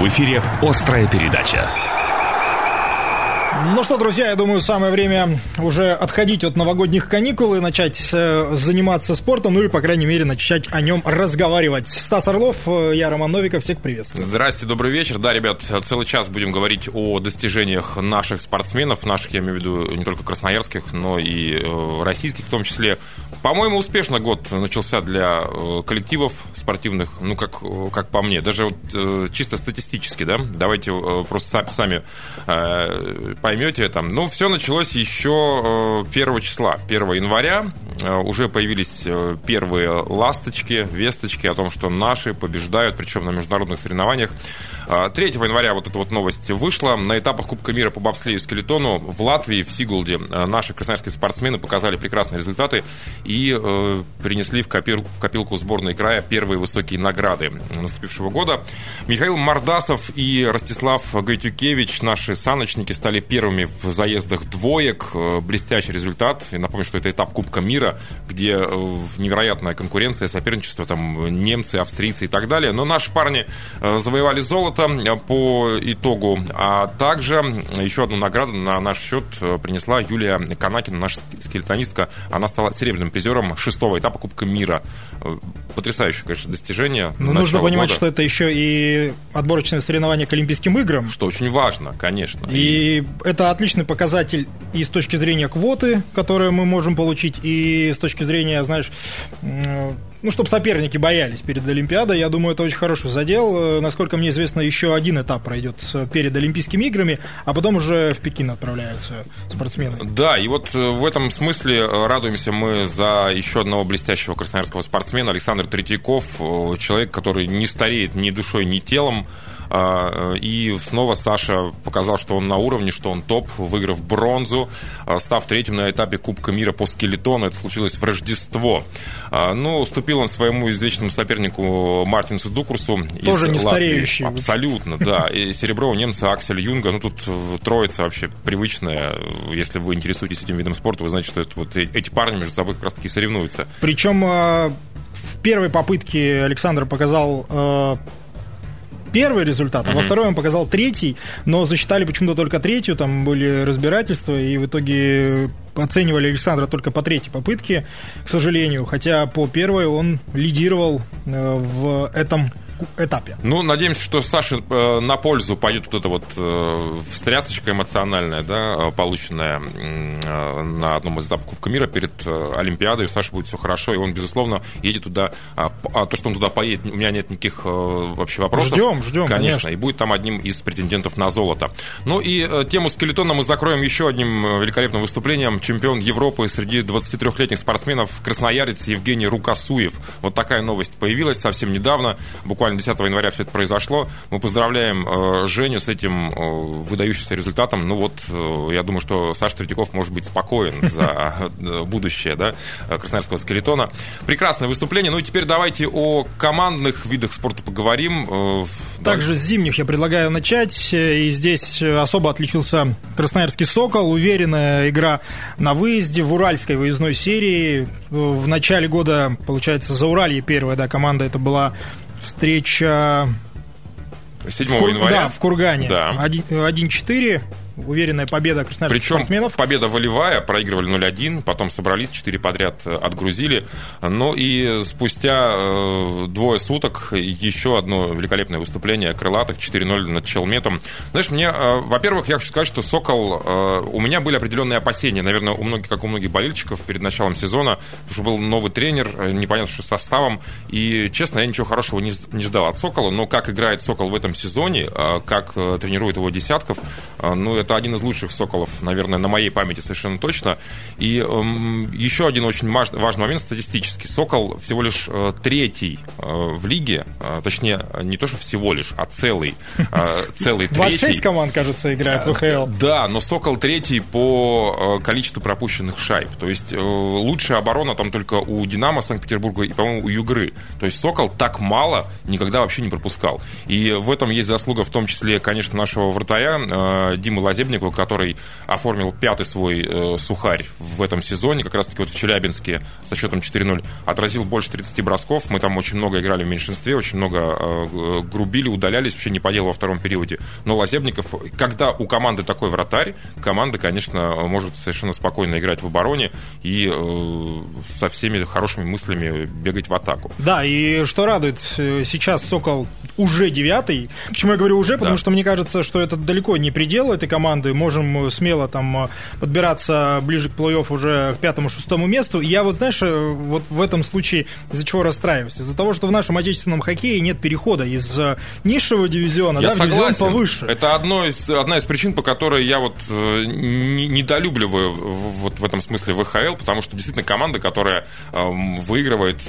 В эфире «Острая передача». Ну что, друзья, я думаю, самое время уже отходить от новогодних каникул и начать э, заниматься спортом, ну или, по крайней мере, начать о нем разговаривать. Стас Орлов, э, я Роман Новиков, всех приветствую. Здрасте, добрый вечер. Да, ребят, целый час будем говорить о достижениях наших спортсменов, наших, я имею в виду, не только красноярских, но и э, российских в том числе. По-моему, успешно год начался для коллективов спортивных, ну, как, как по мне, даже вот чисто статистически, да, давайте просто сами поймете там. Ну, все началось еще 1 э, числа, 1 января. Э, уже появились э, первые ласточки, весточки о том, что наши побеждают, причем на международных соревнованиях. 3 января вот эта вот новость вышла. На этапах Кубка мира по бобслею и скелетону в Латвии, в Сигулде, наши красноярские спортсмены показали прекрасные результаты и э, принесли в, копил, в копилку сборной края первые высокие награды наступившего года. Михаил Мордасов и Ростислав Гайтюкевич, наши саночники, стали первыми в заездах двоек. Э, блестящий результат. И напомню, что это этап Кубка мира, где э, невероятная конкуренция, соперничество, там немцы, австрийцы и так далее. Но наши парни э, завоевали золото по итогу. А также еще одну награду на наш счет принесла Юлия Канакина, наша скелетонистка. Она стала серебряным призером шестого этапа Кубка мира. Потрясающее, конечно, достижение. Но ну, нужно понимать, года. что это еще и отборочное соревнование к Олимпийским играм. Что очень важно, конечно. И это отличный показатель и с точки зрения квоты, которые мы можем получить, и с точки зрения, знаешь, ну, чтобы соперники боялись перед Олимпиадой. Я думаю, это очень хороший задел. Э, насколько мне известно, еще один этап пройдет перед Олимпийскими играми, а потом уже в Пекин отправляются спортсмены. Да, и вот э, в этом смысле э, радуемся мы за еще одного блестящего красноярского спортсмена Александр Третьяков, человек, который не стареет ни душой, ни телом. А, и снова Саша показал, что он на уровне, что он топ, выиграв бронзу, став третьим на этапе Кубка мира по скелетону. Это случилось в Рождество. А, ну, уступил он своему извечному сопернику Мартинсу Дукурсу. Тоже не стареющий. Абсолютно, да. И серебро у немца Аксель Юнга. Ну, тут э, троица вообще привычная. Если вы интересуетесь этим видом спорта, вы знаете, что это вот эти парни между собой как раз-таки соревнуются. Причем в первой попытке Александр показал э, первый результат, а во второй он показал третий, но засчитали почему-то только третью, там были разбирательства, и в итоге оценивали Александра только по третьей попытке, к сожалению, хотя по первой он лидировал э, в этом этапе. Ну, надеемся, что Саше э, на пользу пойдет вот эта вот э, встрясочка эмоциональная, да, полученная э, на одном из этапов Кубка мира перед э, Олимпиадой. У Саши будет все хорошо, и он, безусловно, едет туда. А, а то, что он туда поедет, у меня нет никаких э, вообще вопросов. Ждем, ждем, конечно, конечно. И будет там одним из претендентов на золото. Ну и э, тему скелетона мы закроем еще одним э, великолепным выступлением. Чемпион Европы среди 23-летних спортсменов красноярец Евгений Рукасуев. Вот такая новость появилась совсем недавно, буквально буквально 10 января все это произошло. Мы поздравляем э, Женю с этим э, выдающимся результатом. Ну вот, э, я думаю, что Саша Третьяков может быть спокоен за будущее да, красноярского скелетона. Прекрасное выступление. Ну и теперь давайте о командных видах спорта поговорим. Также с зимних я предлагаю начать. И здесь особо отличился красноярский «Сокол». Уверенная игра на выезде в уральской выездной серии. В начале года, получается, за Уралье первая да, команда это была встреча 7 января. Да, в Кургане. Да. 1-4 уверенная победа красноярских Причем спортсменов. победа волевая, проигрывали 0-1, потом собрались, 4 подряд э, отгрузили. Ну и спустя э, двое суток еще одно великолепное выступление крылатых 4-0 над Челметом. Знаешь, мне, э, во-первых, я хочу сказать, что «Сокол», у меня были определенные опасения, наверное, у многих, как у многих болельщиков перед началом сезона, потому что был новый тренер, непонятно что составом, и, честно, я ничего хорошего не, не ждал от «Сокола», но как играет «Сокол» в этом сезоне, как тренирует его десятков, ну, это это один из лучших соколов, наверное, на моей памяти совершенно точно. И эм, еще один очень важный, момент статистический. Сокол всего лишь э, третий э, в лиге, э, точнее, не то, что всего лишь, а целый, э, целый третий. 26 команд, кажется, играет в ХЛ. Да, но Сокол третий по э, количеству пропущенных шайб. То есть э, лучшая оборона там только у Динамо Санкт-Петербурга и, по-моему, у Югры. То есть Сокол так мало никогда вообще не пропускал. И в этом есть заслуга в том числе, конечно, нашего вратаря э, Димы Лазя Лазебникову, который оформил пятый свой э, сухарь в этом сезоне, как раз-таки вот в Челябинске со счетом 4-0 отразил больше 30 бросков. Мы там очень много играли в меньшинстве, очень много э, грубили, удалялись вообще не по делу во втором периоде. Но Лазебников, когда у команды такой вратарь, команда, конечно, может совершенно спокойно играть в обороне и э, со всеми хорошими мыслями бегать в атаку. Да, и что радует, э, сейчас Сокол уже девятый. Почему я говорю уже? Потому да. что мне кажется, что это далеко не предел этой команды. Можем смело там подбираться ближе к плей-офф уже к пятому-шестому месту. Я вот, знаешь, э, вот в этом случае из-за чего расстраиваюсь? Из-за того, что в нашем отечественном хоккее нет перехода из э, низшего дивизиона я да, в дивизион повыше. Это одно из, одна из причин, по которой я вот не, недолюбливаю вот в этом смысле ВХЛ, потому что действительно команда, которая выигрывает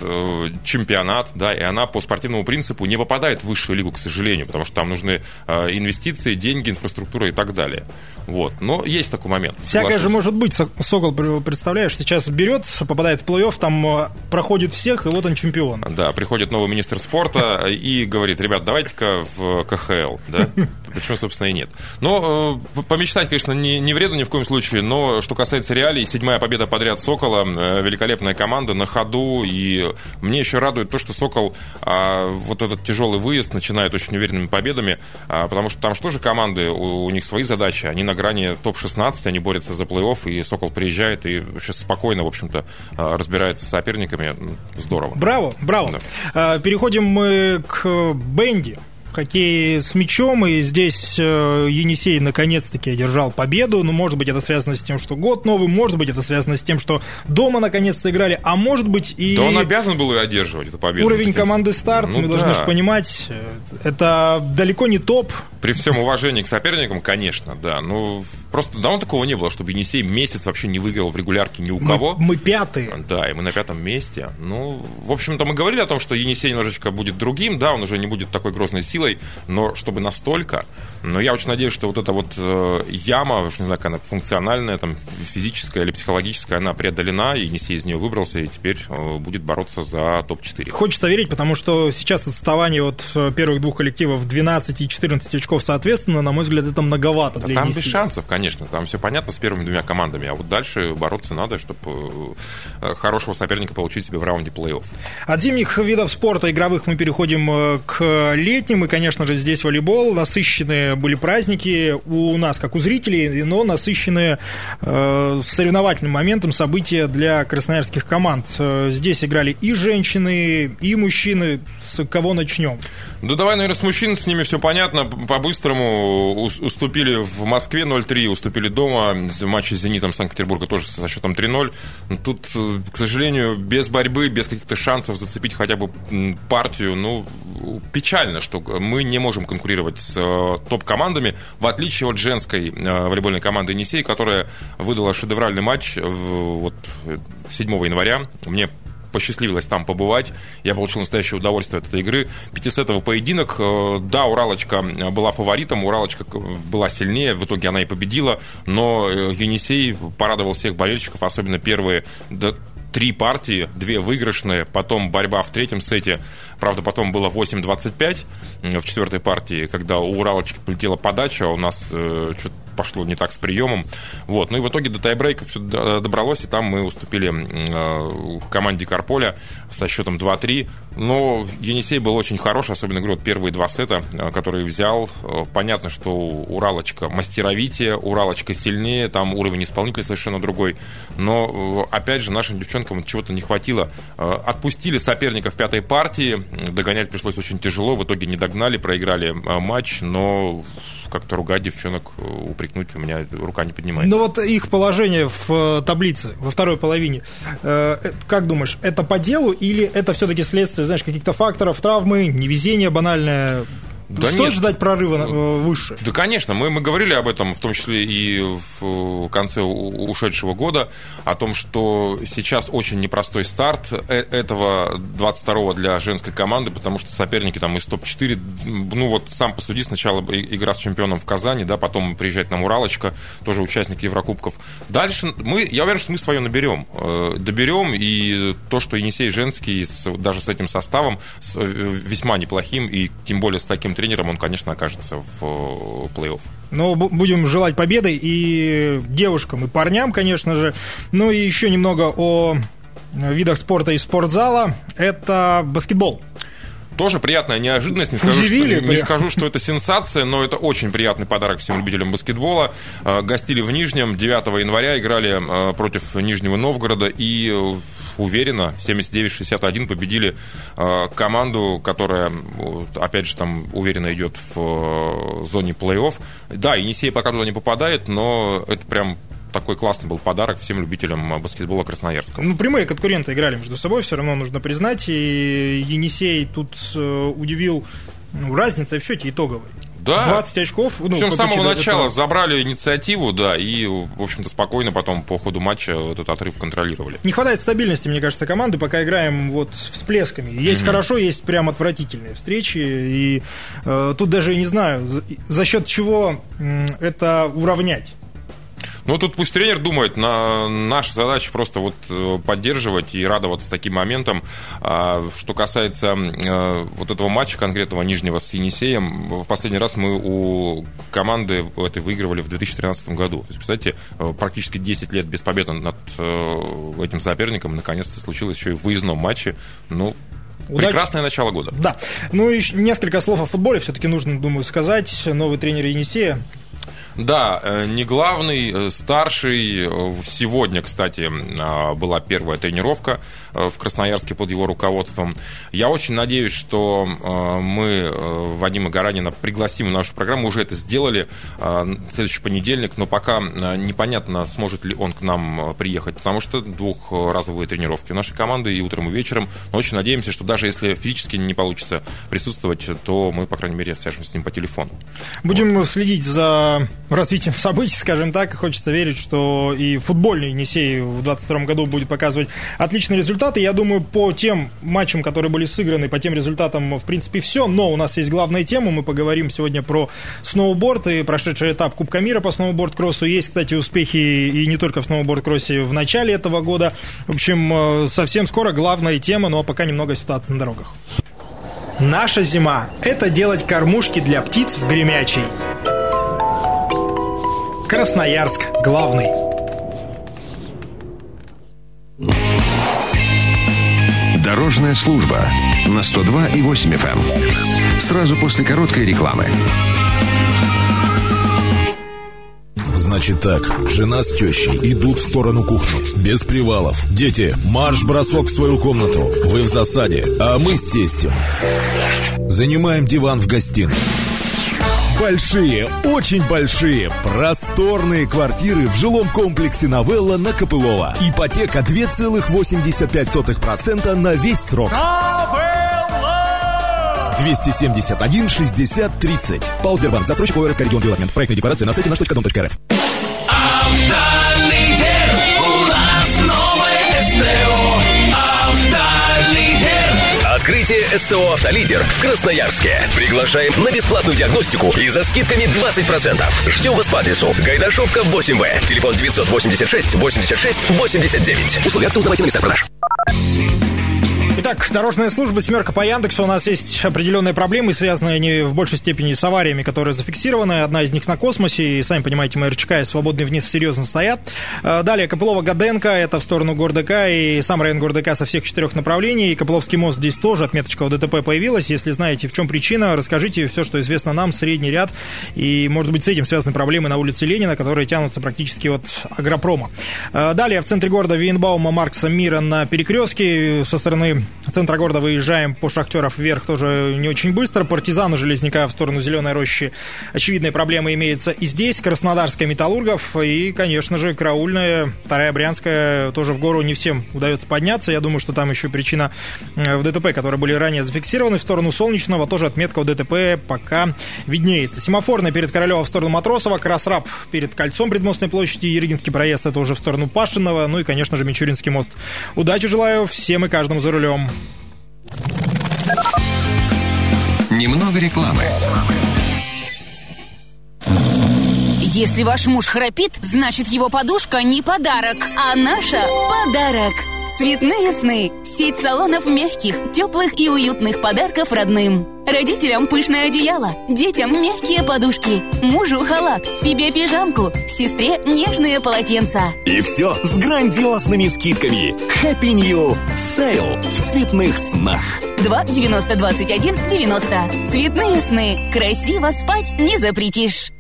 чемпионат, да, и она по спортивному принципу не попадает в высшую лигу, к сожалению, потому что там нужны э, инвестиции, деньги, инфраструктура и так далее. Вот. Но есть такой момент. Всякое же может быть. Сокол, представляешь, сейчас берет, попадает в плей-офф, там э, проходит всех, и вот он чемпион. Да, приходит новый министр спорта и говорит, ребят, давайте-ка в КХЛ, да? Почему, собственно, и нет. Но э, помечтать, конечно, не, не вредно ни в коем случае, но что касается реалий, седьмая победа подряд Сокола, великолепная команда на ходу, и мне еще радует то, что Сокол а, вот этот тяжелый выезд начинает очень уверенными победами, а, потому что там что же команды, у, у них свои задачи, они на грани топ-16, они борются за плей-офф, и Сокол приезжает и вообще спокойно, в общем-то, а, разбирается с соперниками. Здорово. Браво, браво. Да. Переходим мы к Бенди хоккей с мячом, и здесь э, Енисей наконец-таки одержал победу. Ну, может быть, это связано с тем, что год новый, может быть, это связано с тем, что дома наконец-то играли, а может быть и... Да он обязан был и одерживать эту победу. Уровень команды старт, ну, мы да. должны же понимать, э, это далеко не топ. При всем уважении к соперникам, конечно, да. Ну, просто давно такого не было, чтобы Енисей месяц вообще не выиграл в регулярке ни у кого. Мы, мы пятые. Да, и мы на пятом месте. Ну, в общем-то, мы говорили о том, что Енисей немножечко будет другим, да, он уже не будет такой грозной силой, силой, но чтобы настолько. Но я очень надеюсь, что вот эта вот э, яма, уж не знаю, как она функциональная, там, физическая или психологическая, она преодолена, и Енисей из нее выбрался, и теперь э, будет бороться за топ-4. Хочется верить, потому что сейчас отставание от э, первых двух коллективов 12 и 14 очков соответственно, на мой взгляд, это многовато да для Там Енисея. без шансов, конечно, там все понятно с первыми двумя командами, а вот дальше бороться надо, чтобы хорошего соперника получить себе в раунде плей-офф. От зимних видов спорта игровых мы переходим к летним, и, конечно же, здесь волейбол, насыщенные были праздники у нас, как у зрителей, но насыщенные э, соревновательным моментом события для красноярских команд. Э, здесь играли и женщины, и мужчины. С кого начнем? Да давай, наверное, с мужчин, с ними все понятно. По-быстрому уступили в Москве 0-3, уступили дома. В матче с «Зенитом» Санкт-Петербурга тоже со счетом 3-0. Тут, э, к сожалению, без борьбы, без каких-то шансов зацепить хотя бы партию, ну, печально, что мы не можем конкурировать с э, топ-командами, в отличие от женской э, волейбольной команды «Енисей», которая выдала шедевральный матч вот 7 января. Мне посчастливилось там побывать. Я получил настоящее удовольствие от этой игры. Пятисетовый поединок. Э, да, Уралочка была фаворитом, Уралочка была сильнее, в итоге она и победила, но Енисей порадовал всех болельщиков, особенно первые три партии, две выигрышные, потом борьба в третьем сете. Правда, потом было 8-25 в четвертой партии, когда у Уралочки полетела подача, у нас э, пошло не так с приемом. Вот. Ну и в итоге до тайбрейка все добралось, и там мы уступили э, команде Карполя со счетом 2-3. Но Енисей был очень хорош, особенно, говорю, вот первые два сета, э, которые взял. Э, понятно, что Уралочка мастеровитее, Уралочка сильнее, там уровень исполнителя совершенно другой. Но, э, опять же, нашим девчонкам чего-то не хватило. Отпустили соперника в пятой партии, догонять пришлось очень тяжело, в итоге не догнали, проиграли матч, но как-то ругать девчонок, э, упрекнуть у меня рука не поднимается. Ну вот их положение в э, таблице, во второй половине, э, как думаешь, это по делу или это все-таки следствие, знаешь, каких-то факторов, травмы, невезение банальное? Да Стоит нет. ждать прорыва э, выше? Да, конечно. Мы, мы говорили об этом, в том числе и в конце ушедшего года, о том, что сейчас очень непростой старт э, этого 22-го для женской команды, потому что соперники там из топ-4, ну вот сам посуди, сначала игра с чемпионом в Казани, да, потом приезжает нам Уралочка, тоже участник Еврокубков. Дальше мы, я уверен, что мы свое наберем. Э, доберем, и то, что Енисей женский, даже с этим составом, весьма неплохим, и тем более с таким тренером, он, конечно, окажется в плей-офф. Ну, будем желать победы и девушкам, и парням, конечно же. Ну и еще немного о видах спорта и спортзала. Это баскетбол. Тоже приятная неожиданность. Не скажу, Удивили, что, не скажу, что это сенсация, но это очень приятный подарок всем любителям баскетбола. Э, гостили в Нижнем 9 января, играли э, против Нижнего Новгорода и э, уверенно 79-61 победили команду, которая, опять же, там уверенно идет в зоне плей-офф. Да, Енисей пока туда не попадает, но это прям такой классный был подарок всем любителям баскетбола Красноярска. Ну, прямые конкуренты играли между собой, все равно нужно признать. И Енисей тут э, удивил ну, разницей в счете итоговой. Да. 20 очков. Ну, Причем с самого начала этого... забрали инициативу, да, и, в общем-то, спокойно потом по ходу матча этот отрыв контролировали. Не хватает стабильности, мне кажется, команды, пока играем вот с всплесками. Есть mm-hmm. хорошо, есть прям отвратительные встречи, и э, тут даже не знаю, за, за счет чего э, это уравнять. Ну, тут пусть тренер думает. На, наша задача просто вот э, поддерживать и радоваться таким моментам. А, что касается а, вот этого матча конкретного Нижнего с Енисеем, в последний раз мы у команды этой выигрывали в 2013 году. То есть, представляете, э, практически 10 лет без победы над этим соперником наконец-то случилось еще и в выездном матче. Ну, Удачи. Прекрасное начало года. Да. Ну и несколько слов о футболе все-таки нужно, думаю, сказать. Новый тренер Енисея да, э, не главный, э, старший. Э, сегодня, кстати, а, была первая тренировка в Красноярске под его руководством. Я очень надеюсь, что мы Вадима Гаранина пригласим в нашу программу. Уже это сделали в следующий понедельник, но пока непонятно, сможет ли он к нам приехать, потому что двухразовые тренировки у нашей команды и утром, и вечером. Но очень надеемся, что даже если физически не получится присутствовать, то мы, по крайней мере, свяжемся с ним по телефону. Будем вот. следить за развитием событий, скажем так. Хочется верить, что и футбольный Енисей в 2022 году будет показывать отличные результаты. Я думаю, по тем матчам, которые были сыграны, по тем результатам, в принципе, все. Но у нас есть главная тема. Мы поговорим сегодня про сноуборд и прошедший этап Кубка мира по сноуборд-кроссу. Есть, кстати, успехи и не только в сноуборд-кроссе в начале этого года. В общем, э, совсем скоро главная тема, но пока немного ситуации на дорогах. Наша зима – это делать кормушки для птиц в Гремячей. Красноярск главный. Дорожная служба на 102,8 FM. Эм. Сразу после короткой рекламы. Значит так, жена с тещей идут в сторону кухни. Без привалов. Дети, марш-бросок в свою комнату. Вы в засаде, а мы с тестем. Занимаем диван в гостиной. Большие, очень большие, просторные квартиры в жилом комплексе «Новелла» на Копылова. Ипотека 2,85% на весь срок. 271 60 30. ПАО Сбербанк. Застройщик ОРС регион Девелопмент. Проектная декларация на сайте наш.дом.рф. Открытие СТО «Автолидер» в Красноярске. Приглашаем на бесплатную диагностику и за скидками 20%. Ждем вас по адресу Гайдашовка 8В. Телефон 986 86 89. Условия узнавайте на местах продаж. Итак, дорожная служба «Семерка» по Яндексу. У нас есть определенные проблемы, связанные не в большей степени с авариями, которые зафиксированы. Одна из них на космосе. И, сами понимаете, мы РЧК и свободный вниз серьезно стоят. Э, далее, Копылова-Гаденко. Это в сторону города К и сам район города К со всех четырех направлений. И Копыловский мост здесь тоже. Отметочка ДТП появилась. Если знаете, в чем причина, расскажите все, что известно нам. Средний ряд. И, может быть, с этим связаны проблемы на улице Ленина, которые тянутся практически от агропрома. Э, далее, в центре города Вейнбаума Маркса Мира на перекрестке со стороны центра города выезжаем по Шахтеров вверх тоже не очень быстро. Партизану Железняка в сторону Зеленой рощи очевидные проблемы имеются и здесь. Краснодарская Металлургов и, конечно же, Караульная, Вторая Брянская тоже в гору не всем удается подняться. Я думаю, что там еще причина э, в ДТП, которые были ранее зафиксированы. В сторону Солнечного тоже отметка у ДТП пока виднеется. Семафорная перед Королева в сторону Матросова, Красраб перед Кольцом Предмостной площади, Ерегинский проезд это уже в сторону Пашинова, ну и, конечно же, Мичуринский мост. Удачи желаю всем и каждому за рулем. Немного рекламы. Если ваш муж храпит, значит его подушка не подарок, а наша подарок. Цветные сны. Сеть салонов мягких, теплых и уютных подарков родным. Родителям пышное одеяло, детям мягкие подушки, мужу халат, себе пижамку, сестре нежные полотенца. И все с грандиозными скидками. Happy New Sale в цветных снах. 2 90 21 90. Цветные сны. Красиво спать не запретишь.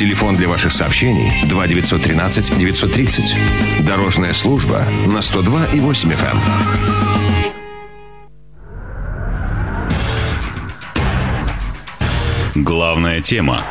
Телефон для ваших сообщений 2 913 930. Дорожная служба на 102 и 8 FM. Главная тема.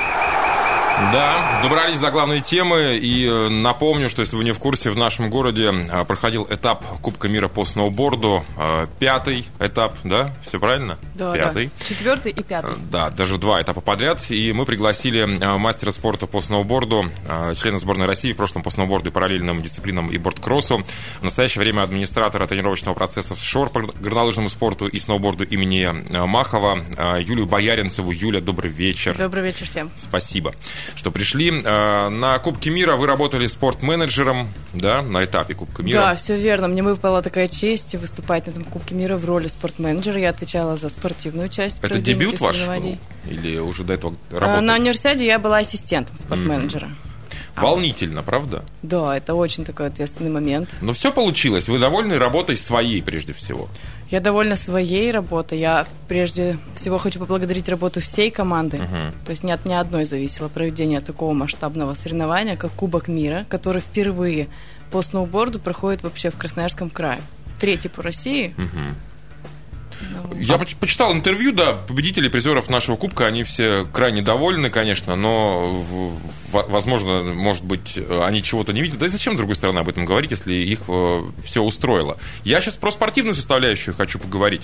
Да, добрались до главной темы и э, напомню, что если вы не в курсе, в нашем городе э, проходил этап Кубка мира по сноуборду, э, пятый этап, да, все правильно? Да, пятый. да. Четвертый и пятый. Да, даже два этапа подряд. И мы пригласили мастера спорта по сноуборду, члена сборной России в прошлом по сноуборду и параллельным дисциплинам и борткроссу. В настоящее время администратора тренировочного процесса в ШОР по горнолыжному спорту и сноуборду имени Махова Юлию Бояринцеву. Юля, добрый вечер. Добрый вечер всем. Спасибо что пришли. Э, на Кубке мира вы работали спортменеджером, да, на этапе Кубка мира. Да, все верно. Мне выпала такая честь выступать на этом Кубке мира в роли спортменеджера. Я отвечала за спортивную часть. Это дебют ваш был? Или уже до этого работали? На универсиаде я была ассистентом спортменеджера. Mm-hmm. Волнительно, правда? Да, это очень такой ответственный момент. Но все получилось. Вы довольны работой своей прежде всего? Я довольна своей работой. Я прежде всего хочу поблагодарить работу всей команды. Uh-huh. То есть ни от ни одной зависело проведение такого масштабного соревнования, как Кубок мира, который впервые по сноуборду проходит вообще в Красноярском крае. Третий по России. Uh-huh. Я почитал интервью, да, победителей, призеров нашего кубка, они все крайне довольны, конечно, но, возможно, может быть, они чего-то не видят. Да и зачем, другой стороны, об этом говорить, если их э, все устроило? Я сейчас про спортивную составляющую хочу поговорить.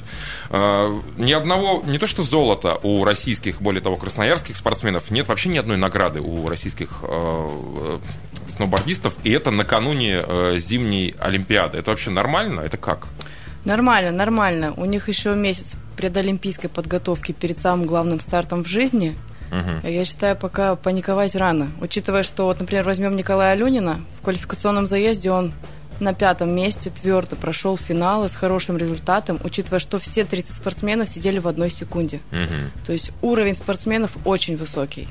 Э, ни одного, не то что золота у российских, более того, красноярских спортсменов, нет вообще ни одной награды у российских э, сноубордистов, и это накануне зимней Олимпиады. Это вообще нормально? Это как? Нормально, нормально. У них еще месяц предолимпийской подготовки перед самым главным стартом в жизни. Угу. Я считаю, пока паниковать рано. Учитывая, что, вот, например, возьмем Николая Алюнина, в квалификационном заезде он на пятом месте твердо прошел финалы с хорошим результатом, учитывая, что все 30 спортсменов сидели в одной секунде. Угу. То есть уровень спортсменов очень высокий.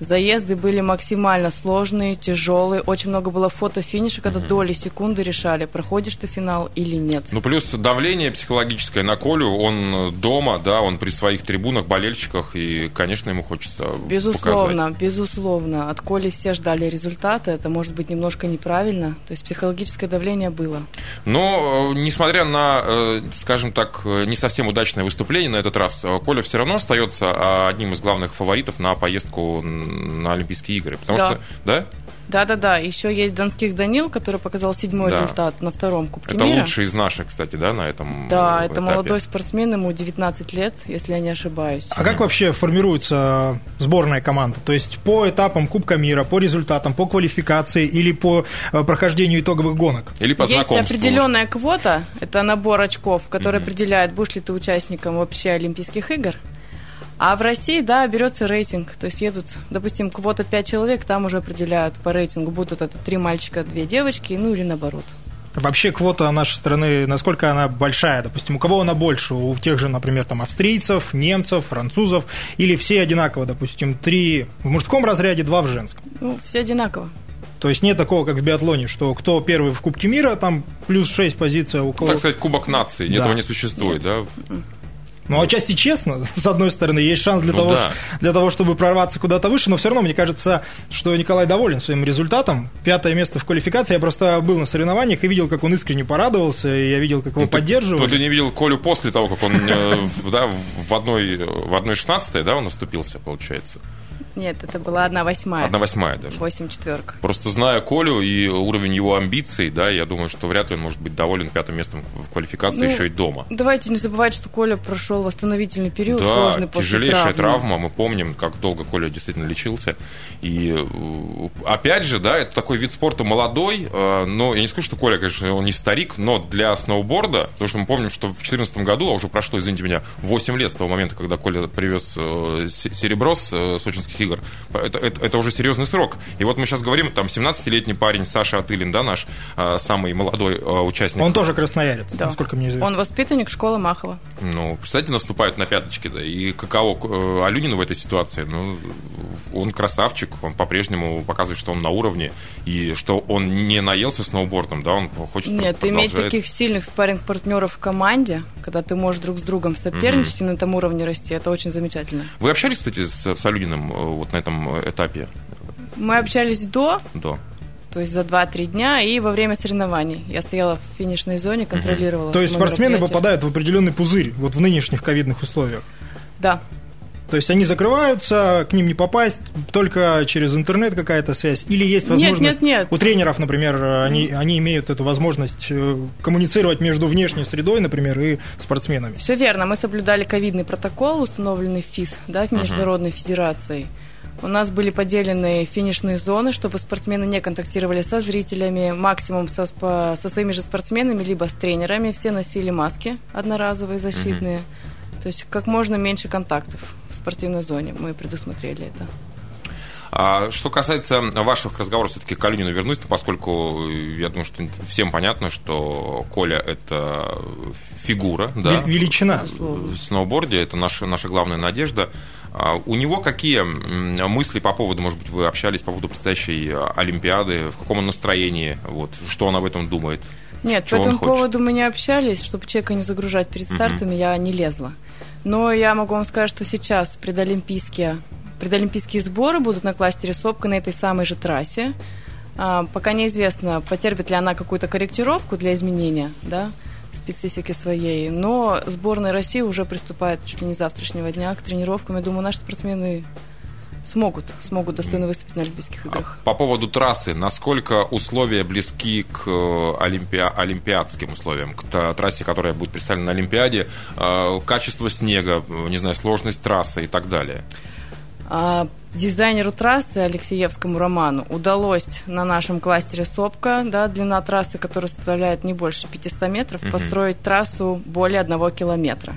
Заезды были максимально сложные, тяжелые. Очень много было фото-финиша, когда угу. доли секунды решали, проходишь ты финал или нет. Ну, плюс давление психологическое на Колю. Он дома, да, он при своих трибунах, болельщиках, и, конечно, ему хочется Безусловно, показать. безусловно. От Коли все ждали результата. Это может быть немножко неправильно. То есть психологическое давление было. Но, э, несмотря на, э, скажем так, э, не совсем удачное выступление на этот раз, Коля все равно остается а, одним из главных фаворитов на поездку на Олимпийские игры. Потому да. что, да? Да-да-да, еще есть Донских Данил, который показал седьмой да. результат на втором Кубке это мира. Это лучший из наших, кстати, да, на этом Да, этапе. это молодой спортсмен, ему 19 лет, если я не ошибаюсь. А как вообще формируется сборная команда? То есть по этапам Кубка мира, по результатам, по квалификации или по э, прохождению итоговых гонок? Или по Есть определенная квота, это набор очков, который mm-hmm. определяет, будешь ли ты участником вообще Олимпийских игр. А в России, да, берется рейтинг. То есть едут, допустим, квота 5 человек, там уже определяют по рейтингу, будут это три мальчика, две девочки, ну или наоборот. Вообще квота нашей страны, насколько она большая? Допустим, у кого она больше? У тех же, например, там австрийцев, немцев, французов? Или все одинаково, допустим, три в мужском разряде, два в женском? Ну, все одинаково. То есть нет такого, как в биатлоне, что кто первый в Кубке мира, там плюс 6 позиций, у кого... Так сказать, Кубок нации, да. этого не существует, нет. да? Ну, отчасти честно, с одной стороны, есть шанс для, ну, того, да. для того, чтобы прорваться куда-то выше, но все равно мне кажется, что Николай доволен своим результатом. Пятое место в квалификации. Я просто был на соревнованиях и видел, как он искренне порадовался, и я видел, как его ну, поддерживали. Ты, ты не видел Колю после того, как он э, в одной в одной шестнадцатой, да, он наступился, получается? Нет, это была одна восьмая. Одна восьмая даже. Восемь четверка. Просто зная Колю и уровень его амбиций, да, я думаю, что вряд ли он может быть доволен пятым местом в квалификации ну, еще и дома. Давайте не забывать, что Коля прошел восстановительный период да, сложный после тяжелейшая травмы. травма. Мы помним, как долго Коля действительно лечился. И э, опять же, да, это такой вид спорта молодой, э, но я не скажу, что Коля, конечно, он не старик, но для сноуборда, потому что мы помним, что в 2014 году, а уже прошло, извините меня, 8 лет с того момента, когда Коля привез э, серебро с сочинских игр. Это, это, это уже серьезный срок. И вот мы сейчас говорим, там 17-летний парень Саша Атылин, да, наш а, самый молодой а, участник. Он тоже красноярец, Да. насколько мне известно. Он воспитанник школы Махова. Ну, представьте, наступают на пяточки, да, и каково э, Алюнину в этой ситуации? Ну, он красавчик, он по-прежнему показывает, что он на уровне, и что он не наелся сноубордом, да, он хочет Нет, продолжает. иметь таких сильных спарринг-партнеров в команде, когда ты можешь друг с другом соперничать и на этом уровне расти, это очень замечательно. Вы общались, кстати, с, с Алюниным э, вот на этом этапе? Мы общались до, Да. то есть за 2-3 дня, и во время соревнований. Я стояла в финишной зоне, контролировала. То есть спортсмены попадают в определенный пузырь вот в нынешних ковидных условиях. Да. То есть они закрываются, к ним не попасть, только через интернет какая-то связь. Или есть Нет, возможность... нет, нет. У тренеров, например, они, они имеют эту возможность э, коммуницировать между внешней средой, например, и спортсменами. Все верно. Мы соблюдали ковидный протокол, установленный в ФИС, да, в Международной Федерации. У нас были поделены финишные зоны, чтобы спортсмены не контактировали со зрителями, максимум со, со своими же спортсменами, либо с тренерами. Все носили маски одноразовые, защитные. То есть как можно меньше контактов спортивной зоне. Мы предусмотрели это. А что касается ваших разговоров, все-таки к Калинину вернусь, поскольку э, я думаю, что всем понятно, что Коля – это фигура, да, Вел- Величина. в сноуборде, это наша, наша главная надежда. А У него какие мысли по поводу, может быть, вы общались по поводу предстоящей а, Олимпиады, в каком он настроении, вот, что он об этом думает? Нет, по этому поводу мы не общались, чтобы человека не загружать перед стартами, я не лезла. Но я могу вам сказать, что сейчас предолимпийские, предолимпийские сборы будут на кластере Сопка на этой самой же трассе. А, пока неизвестно, потерпит ли она какую-то корректировку для изменения да, специфики своей. Но сборная России уже приступает чуть ли не завтрашнего дня к тренировкам. Я думаю, наши спортсмены смогут, смогут достойно выступить на Олимпийских играх. По поводу трассы, насколько условия близки к э, олимпиа- олимпиадским условиям, к трассе, которая будет представлена на Олимпиаде, э, качество снега, э, не знаю, сложность трассы и так далее? А, Дизайнеру трассы Алексеевскому Роману удалось на нашем кластере Сопка, да, длина трассы, которая составляет не больше 500 метров, построить трассу более одного километра.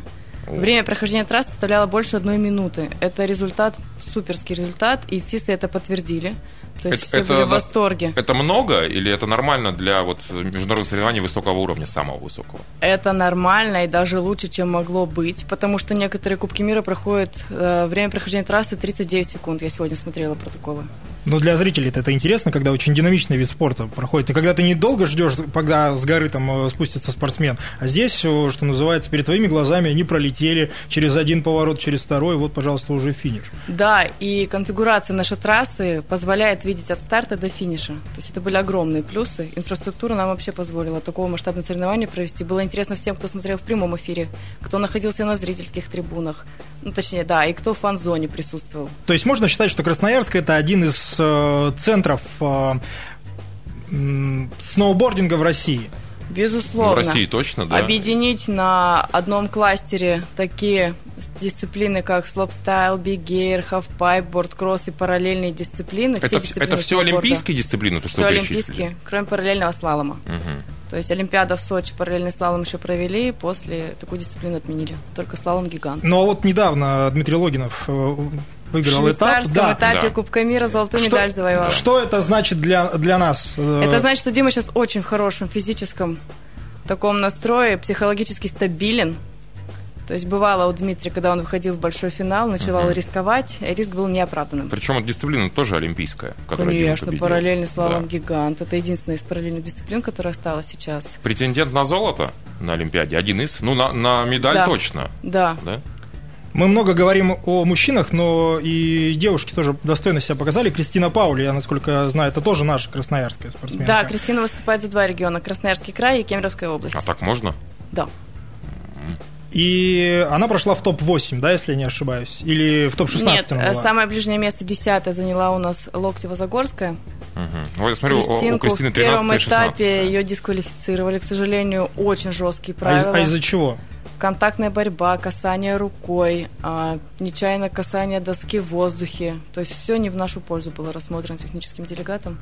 Время прохождения трассы составляло больше одной минуты. Это результат, суперский результат, и ФИСы это подтвердили. То есть все были в восторге. это много или это нормально для вот международных соревнований высокого уровня, самого высокого? Это нормально и даже лучше, чем могло быть, потому что некоторые Кубки мира проходят э, время прохождения трассы 39 секунд. Я сегодня смотрела протоколы. Но для зрителей это интересно, когда очень динамичный вид спорта проходит. И когда ты недолго ждешь, когда с горы там э, спустится спортсмен, а здесь, э, что называется, перед твоими глазами они пролетели через один поворот, через второй, вот, пожалуйста, уже финиш. Да, и конфигурация нашей трассы позволяет видеть от старта до финиша. То есть это были огромные плюсы. Инфраструктура нам вообще позволила такого масштабного соревнования провести. Было интересно всем, кто смотрел в прямом эфире, кто находился на зрительских трибунах. Ну, точнее, да, и кто в фан-зоне присутствовал. То есть можно считать, что Красноярск это один из э, центров э, сноубординга в России. Безусловно. В России точно, да? Объединить на одном кластере такие дисциплины, как слопстайл, биг-эйр, хафпайп, бордеркросс и параллельные дисциплины. Это, все вс- дисциплины это все олимпийские дисциплины, то, что Все вы олимпийские, кроме параллельного слалома. Мгм. То есть Олимпиада в Сочи, параллельный слалом еще провели, после такую дисциплину отменили. Только слалом гигант. Но вот недавно Дмитрий Логинов выиграл в этап. швейцарском этапе Да. Кубка мира золотую Что, медаль завоевал. что это значит для, для нас? Э, Это значит, что Дима сейчас очень в хорошем физическом таком настрое, психологически стабилен. То есть бывало у Дмитрия, когда он выходил в большой финал, начинал рисковать, и риск был неоправданным. Причем эта дисциплина тоже олимпийская, которую Дима Конечно, победил. параллельный слалом Да. гигант. Это единственная из параллельных дисциплин, которая осталась сейчас. Претендент на золото на Олимпиаде, один из, ну, на, на медаль Да. точно. Да. Да? Мы много говорим о мужчинах, но и девушки тоже достойно себя показали. Кристина Паули, я насколько знаю, это тоже наша красноярская спортсменка. Да, Кристина выступает за два региона. Красноярский край и Кемеровская область. А так можно? Да. И она прошла в топ-8, да, если я не ошибаюсь? Или в топ-16 Нет, она была? самое ближнее место, десятое, заняла у нас Локтева-Загорская. Мгм. Вот я смотрю, у- у Кристинку Кристины в первом 13 этапе ее дисквалифицировали. К сожалению, очень жесткие А из- правила. а из-за чего? Контактная борьба, касание рукой, а, нечаянное касание доски в воздухе. То есть все не в нашу пользу было рассмотрено техническим делегатом.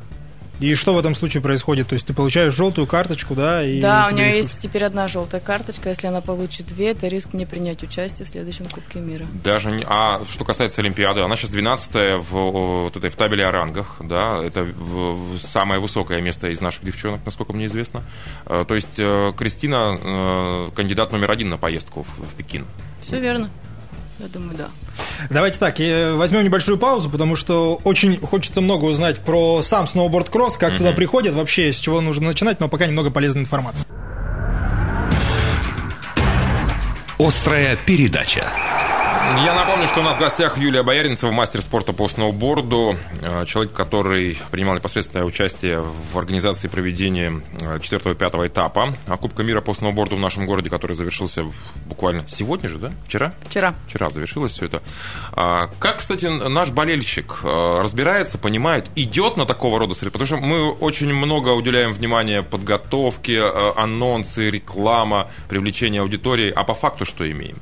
И что в этом случае происходит? То есть ты получаешь желтую карточку, да? И да, у нее риск- есть теперь одна желтая карточка. Если она получит две, это риск не принять участие в следующем Кубке мира. Даже не... А что касается Олимпиады, она сейчас 12 в, вот этой, в табеле о рангах, да, это в- в самое высокое место из наших девчонок, насколько мне известно. Э, То есть э, Кристина э, кандидат номер один на поездку в, в Пекин. Все верно. Я думаю, да. Давайте так, возьмем небольшую паузу, потому что очень хочется много узнать про сам сноуборд-кросс, как туда приходят, вообще с чего нужно начинать, но пока немного полезной информации. Острая передача. Я напомню, что у нас в гостях Юлия Бояринцева, мастер спорта по сноуборду, э, человек, который принимал непосредственное участие в организации проведения 4-5 этапа а Кубка мира по сноуборду в нашем городе, который завершился буквально сегодня же, да? Вчера? Вчера. Вчера завершилось все это. А, Как, кстати, наш болельщик э, разбирается, понимает, идет на такого рода соревнования? Потому что мы очень много уделяем внимания подготовке, э, анонсы, реклама, привлечение аудитории. А по факту что имеем?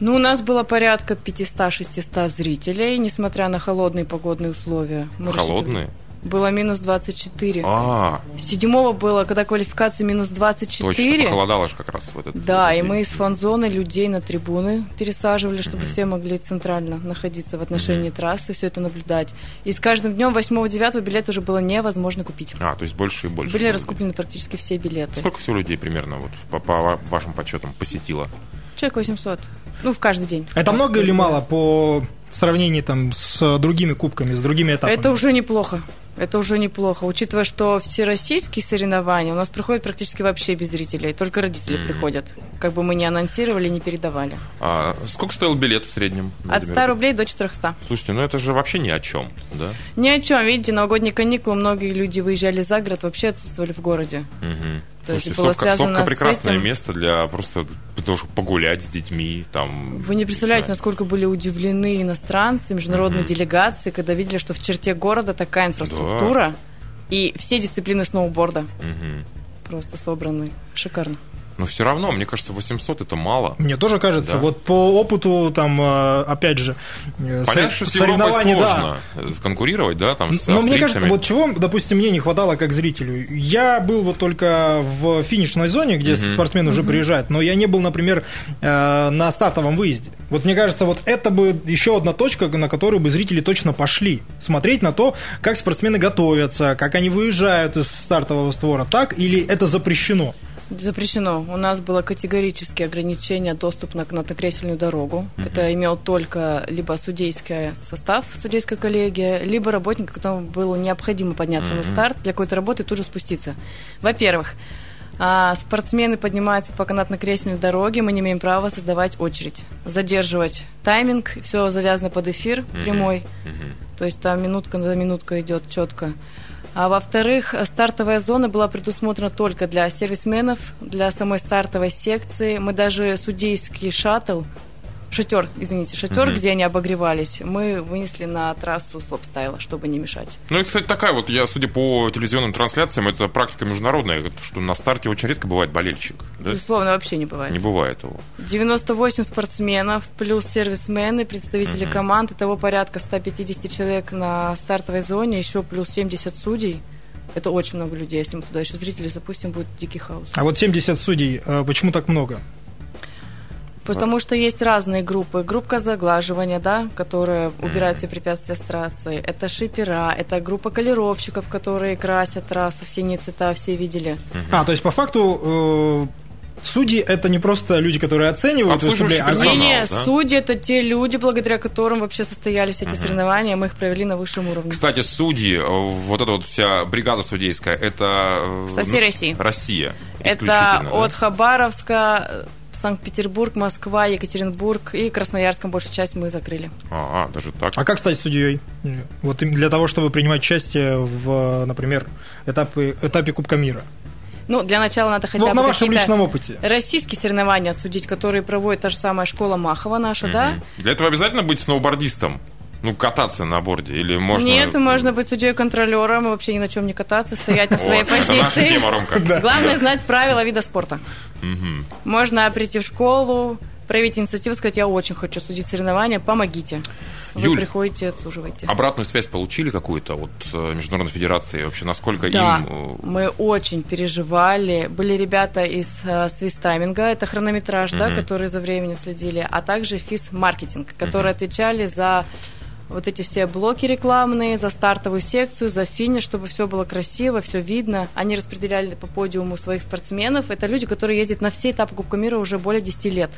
Ну, у нас было порядка 500-600 зрителей, несмотря на холодные погодные условия. Мы Холодные? Было минус 24. А, Седьмого было, когда квалификация минус 24. точно, похолодало же как раз в этот Да, этот и день. мы из фан-зоны людей на трибуны пересаживали, чтобы все могли центрально находиться в отношении трассы, все это наблюдать. И с каждым днем 8-9 билет уже было невозможно купить. А, то есть больше и больше. Были раскуплены практически все билеты. Сколько всего людей примерно вот, по, по вашим подсчетам посетило? Человек 800. Ну, в каждый день. Это много или мало по сравнению там с другими кубками, с другими этапами? Это уже неплохо. Это уже неплохо, учитывая, что все российские соревнования у нас проходят практически вообще без зрителей, только родители приходят. Как бы мы не анонсировали, не передавали. А сколько стоил билет в среднем? От например? 100 рублей до 400. Слушайте, ну это же вообще ни о чем, да? Ни о чем, видите, новогодние каникулы, многие люди выезжали за город, вообще отсутствовали в городе. Мгм. То есть Слушайте, было Совка, связано Совка с прекрасное этим. место для просто того, чтобы погулять с детьми. Там, Вы не представляете, насколько были удивлены иностранцы, международные делегации, когда видели, что в черте города такая инфраструктура и все дисциплины сноуборда Мгм. просто собраны. Шикарно. Но все равно, мне кажется, 800 это мало. Мне тоже кажется, Да. вот по опыту, там, э, опять же, э, Понятно, сор- что с соревнований, да. сложно э, конкурировать, да, там с Но мне кажется, вот чего, допустим, мне не хватало как зрителю. Я был вот только в финишной зоне, где спортсмены уже приезжают, но я не был, например, э, на стартовом выезде. Вот мне кажется, вот это бы еще одна точка, на которую бы зрители точно пошли. Смотреть на то, как спортсмены готовятся, как они выезжают из стартового створа. Так или это запрещено? Запрещено. У нас было категорические ограничения доступ на канатокресельную дорогу. Это имел только либо судейский состав, судейская коллегия, либо работник, которому было необходимо подняться на старт для какой-то работы и тут же спуститься. Во-первых, а, спортсмены поднимаются по канатно-кресельной дороге, мы не имеем права создавать очередь, задерживать тайминг, все завязано под эфир прямой, то есть там минутка за минуткой идет четко. А во-вторых, стартовая зона была предусмотрена только для сервисменов, для самой стартовой секции. Мы даже судейский шаттл, шатер, извините, шатер, где они обогревались, мы вынесли на трассу слоп-стайла, чтобы не мешать. Ну, и, кстати, такая вот, я, судя по телевизионным трансляциям, это практика международная, что на старте очень редко бывает болельщик. Да? Безусловно, вообще не бывает. Не бывает его. 98 спортсменов плюс сервисмены, представители команд, того порядка 150 человек на стартовой зоне, еще плюс 70 судей. Это очень много людей. Если мы туда еще зрителей запустим, будет дикий хаос. А вот 70 судей, э, почему так много? Потому что есть разные группы. Группа заглаживания, да, которая убирает все препятствия с трассы. Это шипера, это группа колеровщиков, которые красят трассу в синие цвета, все видели. А, то есть по факту э, судьи это не просто люди, которые оценивают выступление, а персонал. Не-не, да? судьи это те люди, благодаря которым вообще состоялись эти соревнования, мы их провели на высшем уровне. Кстати, судьи, э, вот эта вот вся бригада судейская, это... э, Со всей России. Россия. Это да? от Хабаровска, Санкт-Петербург, Москва, Екатеринбург и Красноярском большую часть мы закрыли. А, а, даже так. А как стать судьей? Вот для того, чтобы принимать участие в, например, этапе, этапе Кубка мира. Ну, для начала надо хотя Ну, бы на вашем личном опыте. российские соревнования отсудить, которые проводит та же самая школа Махова наша, да? Для этого обязательно быть сноубордистом? Ну, кататься на борде? Или можно... Нет, можно быть судьей-контролером, и вообще ни на чем не кататься, стоять на своей это наша позиции. тема, Ромка. Главное знать правила вида спорта. Можно прийти в школу, проявить инициативу, сказать, я очень хочу судить соревнования, помогите. Вы Юль, приходите, отсуживаете. Обратную связь получили какую-то от э, Международной Федерации? Вообще, насколько Да, им... э, мы очень переживали. Были ребята из э, свистайминга, это хронометраж, да, Мгм. которые за временем следили, а также физ-маркетинг, которые отвечали за вот эти все блоки рекламные, за стартовую секцию, за финиш, чтобы все было красиво, все видно. Они распределяли по подиуму своих спортсменов. Это люди, которые ездят на все этапы Кубка мира уже более 10 лет.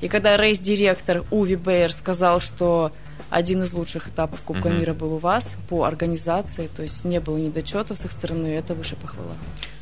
И когда рейс-директор Уви Бейер сказал, что один из лучших этапов Кубка Мгм. мира был у вас по организации, то есть не было недочетов с их стороны, это выше похвала.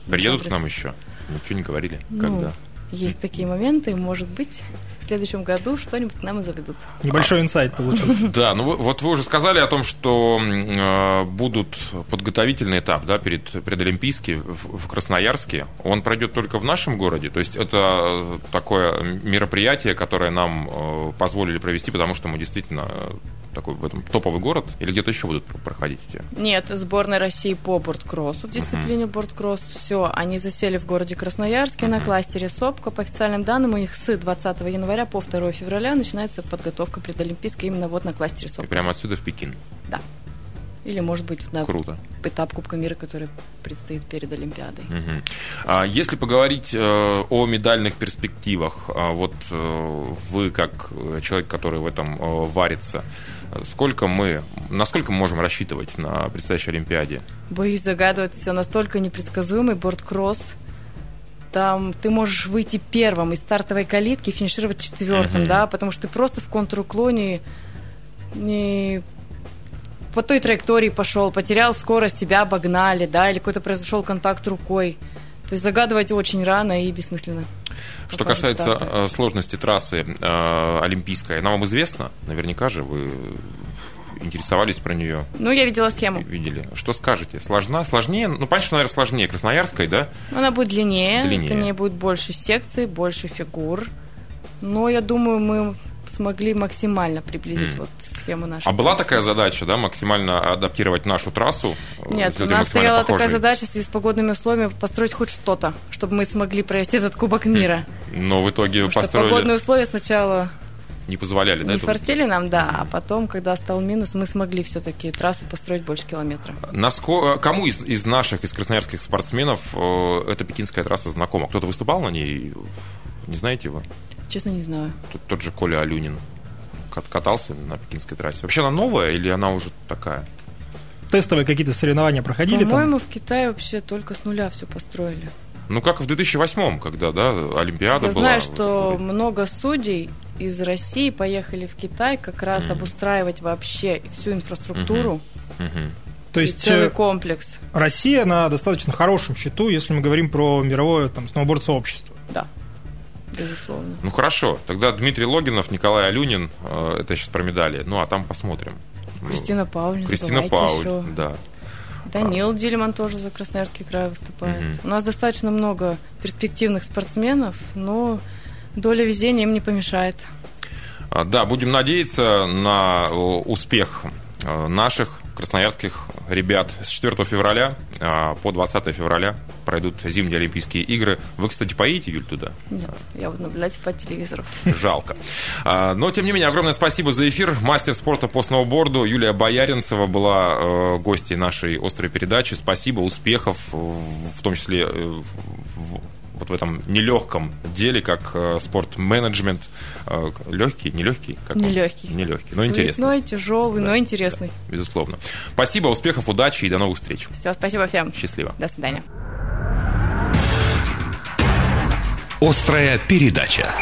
Приедут к нам еще? Ничего не говорили. Ну, Когда? Есть такие моменты, может быть, в следующем году что-нибудь к нам и заведут. Небольшой инсайт получился. Да, ну вот вы уже сказали о том, что э, будут подготовительный этап да, перед предолимпийский в, в Красноярске. Он пройдет только в нашем городе. То есть это такое мероприятие, которое нам э, позволили провести, потому что мы действительно такой в этом топовый город, или где-то еще будут проходить эти? Нет, сборная России по борткроссу в дисциплине борткросс. Все, они засели в городе Красноярске на кластере СОПКО. По официальным данным, у них с 20 января по 2 февраля начинается подготовка предолимпийской именно вот на кластере И СОПКО. прямо отсюда в Пекин. Да. Или, может быть, на Круто. этап Кубка мира, который предстоит перед Олимпиадой. Мгм. А Если поговорить э, о медальных перспективах, а вот э, вы как человек, который в этом э, варится, сколько мы, насколько мы можем рассчитывать на предстоящей Олимпиаде? Боюсь загадывать, все настолько непредсказуемый борткросс. Там ты можешь выйти первым из стартовой калитки, финишировать четвертым, Мгм. да, потому что ты просто в контруклоне не по той траектории пошел, потерял скорость, тебя обогнали, да, или какой-то произошел контакт рукой. То есть загадывать очень рано и бессмысленно. Что касается старту. э, сложности трассы э, олимпийской, она вам известна? Наверняка же вы интересовались про нее, Ну, я видела схему. видели. Что скажете? Сложна? Сложнее? Ну, понятно, что, наверное, сложнее Красноярской, да? Она будет длиннее, Длиннее. в ней будет больше секций, больше фигур. Но я думаю, мы смогли максимально приблизить вот схему нашей. А была трассы. такая задача, да, максимально адаптировать нашу трассу? э, Нет, у нас стояла такая похожей? задача с погодными условиями построить хоть что-то, чтобы мы смогли провести этот Кубок мира. Но в итоге Потому построили, погодные условия сначала не позволяли, да, не этого фартили нам, да, а потом, когда стал минус, мы смогли все-таки трассу построить больше километра. Наско... Кому из, из наших, из красноярских спортсменов э, эта пекинская трасса знакома? Кто-то выступал на ней? Не знаете его? Честно, не знаю. Тут тот же Коля Алюнин кат- катался на пекинской трассе. Вообще она новая или она уже такая? Тестовые какие-то соревнования проходили там? По-моему, в Китае вообще только с нуля все построили. Ну, как в 2008 когда, да, Олимпиада Я была. знаю, вот что много судей из России поехали в Китай как раз обустраивать вообще всю инфраструктуру Мгм. То и есть целый э, комплекс. Россия на достаточно хорошем счету, если мы говорим про мировое там, сноуборд-сообщество. Да, безусловно. Ну, хорошо. Тогда Дмитрий Логинов, Николай Алюнин. э, Это сейчас про медали. Ну, а там посмотрим. Ну, Кристина Пауль, Кристина Пауль, еще. да. Данил Дилеман тоже за Красноярский край выступает. Мгм. У нас достаточно много перспективных спортсменов, но доля везения им не помешает. А, Да, будем надеяться на успех э, наших красноярских ребят. С 4 февраля а, по 20 февраля пройдут зимние Олимпийские игры. Вы, кстати, поедете, Юль, туда? Нет, я буду наблюдать по телевизору. Жалко. А, Но, тем не менее, огромное спасибо за эфир. Мастер спорта по сноуборду Юлия Бояринцева была э, гостьей нашей острой передачи. Спасибо, успехов, в том числе э, вот в этом нелегком деле, как э, спорт-менеджмент. Э, Легкий, нелегкий? Как он? Нелегкий. Нелегкий, но интересный. Суетной, тяжелый, но интересный. Безусловно. Спасибо, успехов, удачи и до новых встреч. Все, спасибо всем. Счастливо. До свидания. Острая передача.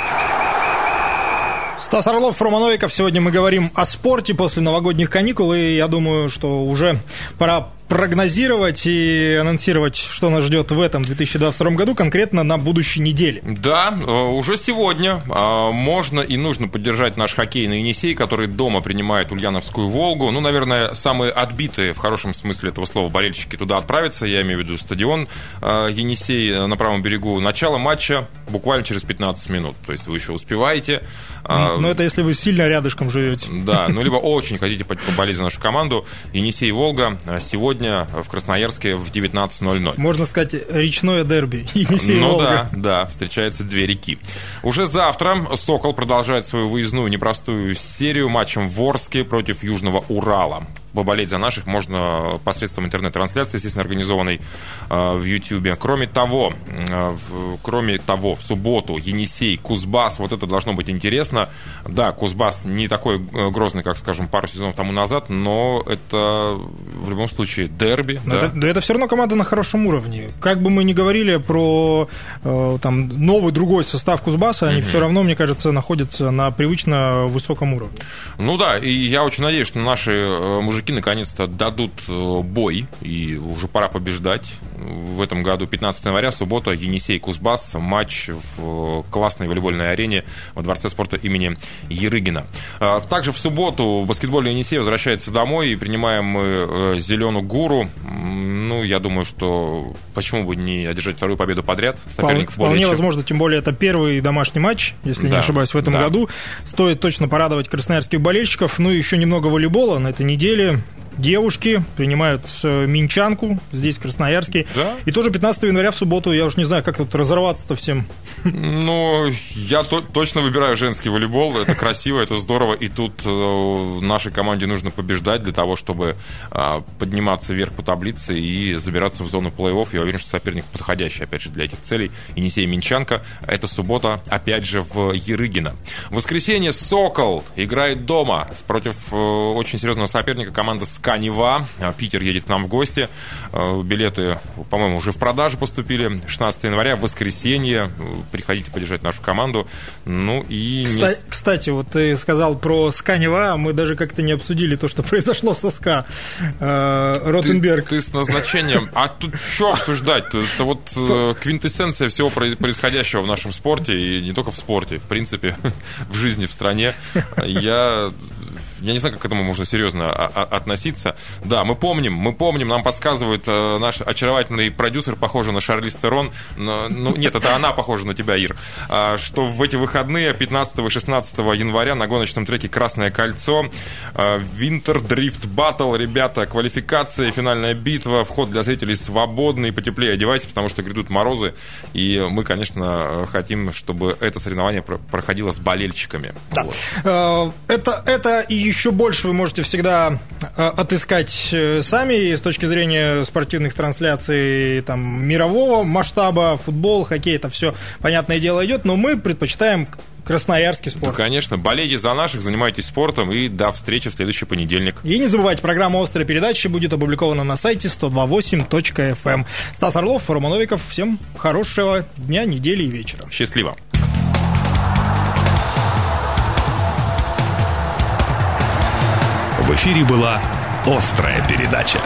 Стас Орлов, Новиков. Сегодня мы говорим о спорте после новогодних каникул, и я думаю, что уже пора прогнозировать и анонсировать, что нас ждет в этом 2022 году, конкретно на будущей неделе. Да, э, уже сегодня э, можно и нужно поддержать наш хоккейный Енисей, который дома принимает Ульяновскую Волгу. Ну, наверное, самые отбитые, в хорошем смысле этого слова, болельщики туда отправятся. Я имею в виду стадион э, Енисей на правом берегу. Начало матча буквально через 15 минут. То есть вы еще успеваете. А, Но это если вы сильно рядышком живете. Да, ну либо очень хотите по- поболеть за нашу команду. Енисей Волга сегодня сегодня в Красноярске в 19.00. Можно сказать, речное дерби. Енисей ну Волга. да, да, встречаются две реки. Уже завтра «Сокол» продолжает свою выездную непростую серию матчем в Орске против Южного Урала поболеть за наших можно посредством интернет-трансляции, естественно, организованной э, в YouTube. Кроме того, э, в, кроме того, в субботу Енисей, Кузбасс, вот это должно быть интересно. Да, Кузбасс не такой э, грозный, как, скажем, пару сезонов тому назад, но это в любом случае дерби. Но да? это, да это все равно команда на хорошем уровне. Как бы мы ни говорили про э, там, новый другой состав Кузбасса, они все равно, мне кажется, находятся на привычно высоком уровне. Ну да, и я очень надеюсь, что наши э, мужики наконец-то дадут э, бой, и уже пора побеждать. В этом году, 15 января, суббота, Енисей Кузбасс, матч в э, классной волейбольной арене во Дворце спорта имени Ерыгина. А, Также в субботу баскетбольный Енисей возвращается домой, и принимаем мы э, Зеленую Гуру. М, Ну, я думаю, что почему бы не одержать вторую победу подряд? Соперник более вполне чем- возможно, тем более это первый домашний матч, если не Да, ошибаюсь, в этом да. году. Стоит точно порадовать красноярских болельщиков. Ну и еще немного волейбола на этой неделе. Девушки принимают э, Минчанку здесь, в Красноярске. Да. И тоже 15 января в субботу, я уж не знаю, как тут разорваться-то всем. Ну, я то- точно выбираю женский волейбол. Это красиво, это здорово. И тут э, нашей команде нужно побеждать для того, чтобы э, подниматься вверх по таблице и забираться в зону плей-офф. Я уверен, что соперник подходящий, опять же, для этих целей. Енисей Минчанка. Это суббота, опять же, в Ерыгино. В воскресенье «Сокол» играет дома против э, очень серьезного соперника команда «Сканева». А, Питер едет к нам в гости. Э, Билеты, по-моему, уже в продажу поступили. 16 января, воскресенье. Приходите поддержать нашу команду. Ну и... не- Кста- Кстати, вот ты сказал про Сканева, мы даже как-то не обсудили то, что произошло со СКА. Ты, Ротенберг. ты с назначением. А тут что обсуждать? Это вот э, квинтэссенция всего происходящего в нашем спорте, и не только в спорте, в принципе, в жизни в стране. Я я не знаю, как к этому можно серьезно а- а- относиться. Да, мы помним, мы помним, нам подсказывает э, наш очаровательный продюсер, похожий на Шарлиз Терон. Но- ну, нет, это она похожа на тебя, Ир. А, что в эти выходные, 15 и 16 января, на гоночном треке «Красное кольцо», Винтер Дрифт Баттл, ребята, квалификация, финальная битва, вход для зрителей свободный, потеплее одевайтесь, потому что грядут морозы, и мы, конечно, э, хотим, чтобы это соревнование про- проходило с болельщиками. Вот. Э, Это, это и еще больше вы можете всегда э, отыскать э, сами с точки зрения спортивных трансляций там, мирового масштаба, футбол, хоккей, это все, понятное дело, идет, но мы предпочитаем красноярский спорт. конечно, болейте за наших, занимайтесь спортом, и до встречи в следующий понедельник. И не забывайте, программа «Острая передача» будет опубликована на сайте 128.fm. эм. Стас Орлов, Роман Новиков. Всем хорошего дня, недели и вечера. Счастливо! В эфире была «Острая передача».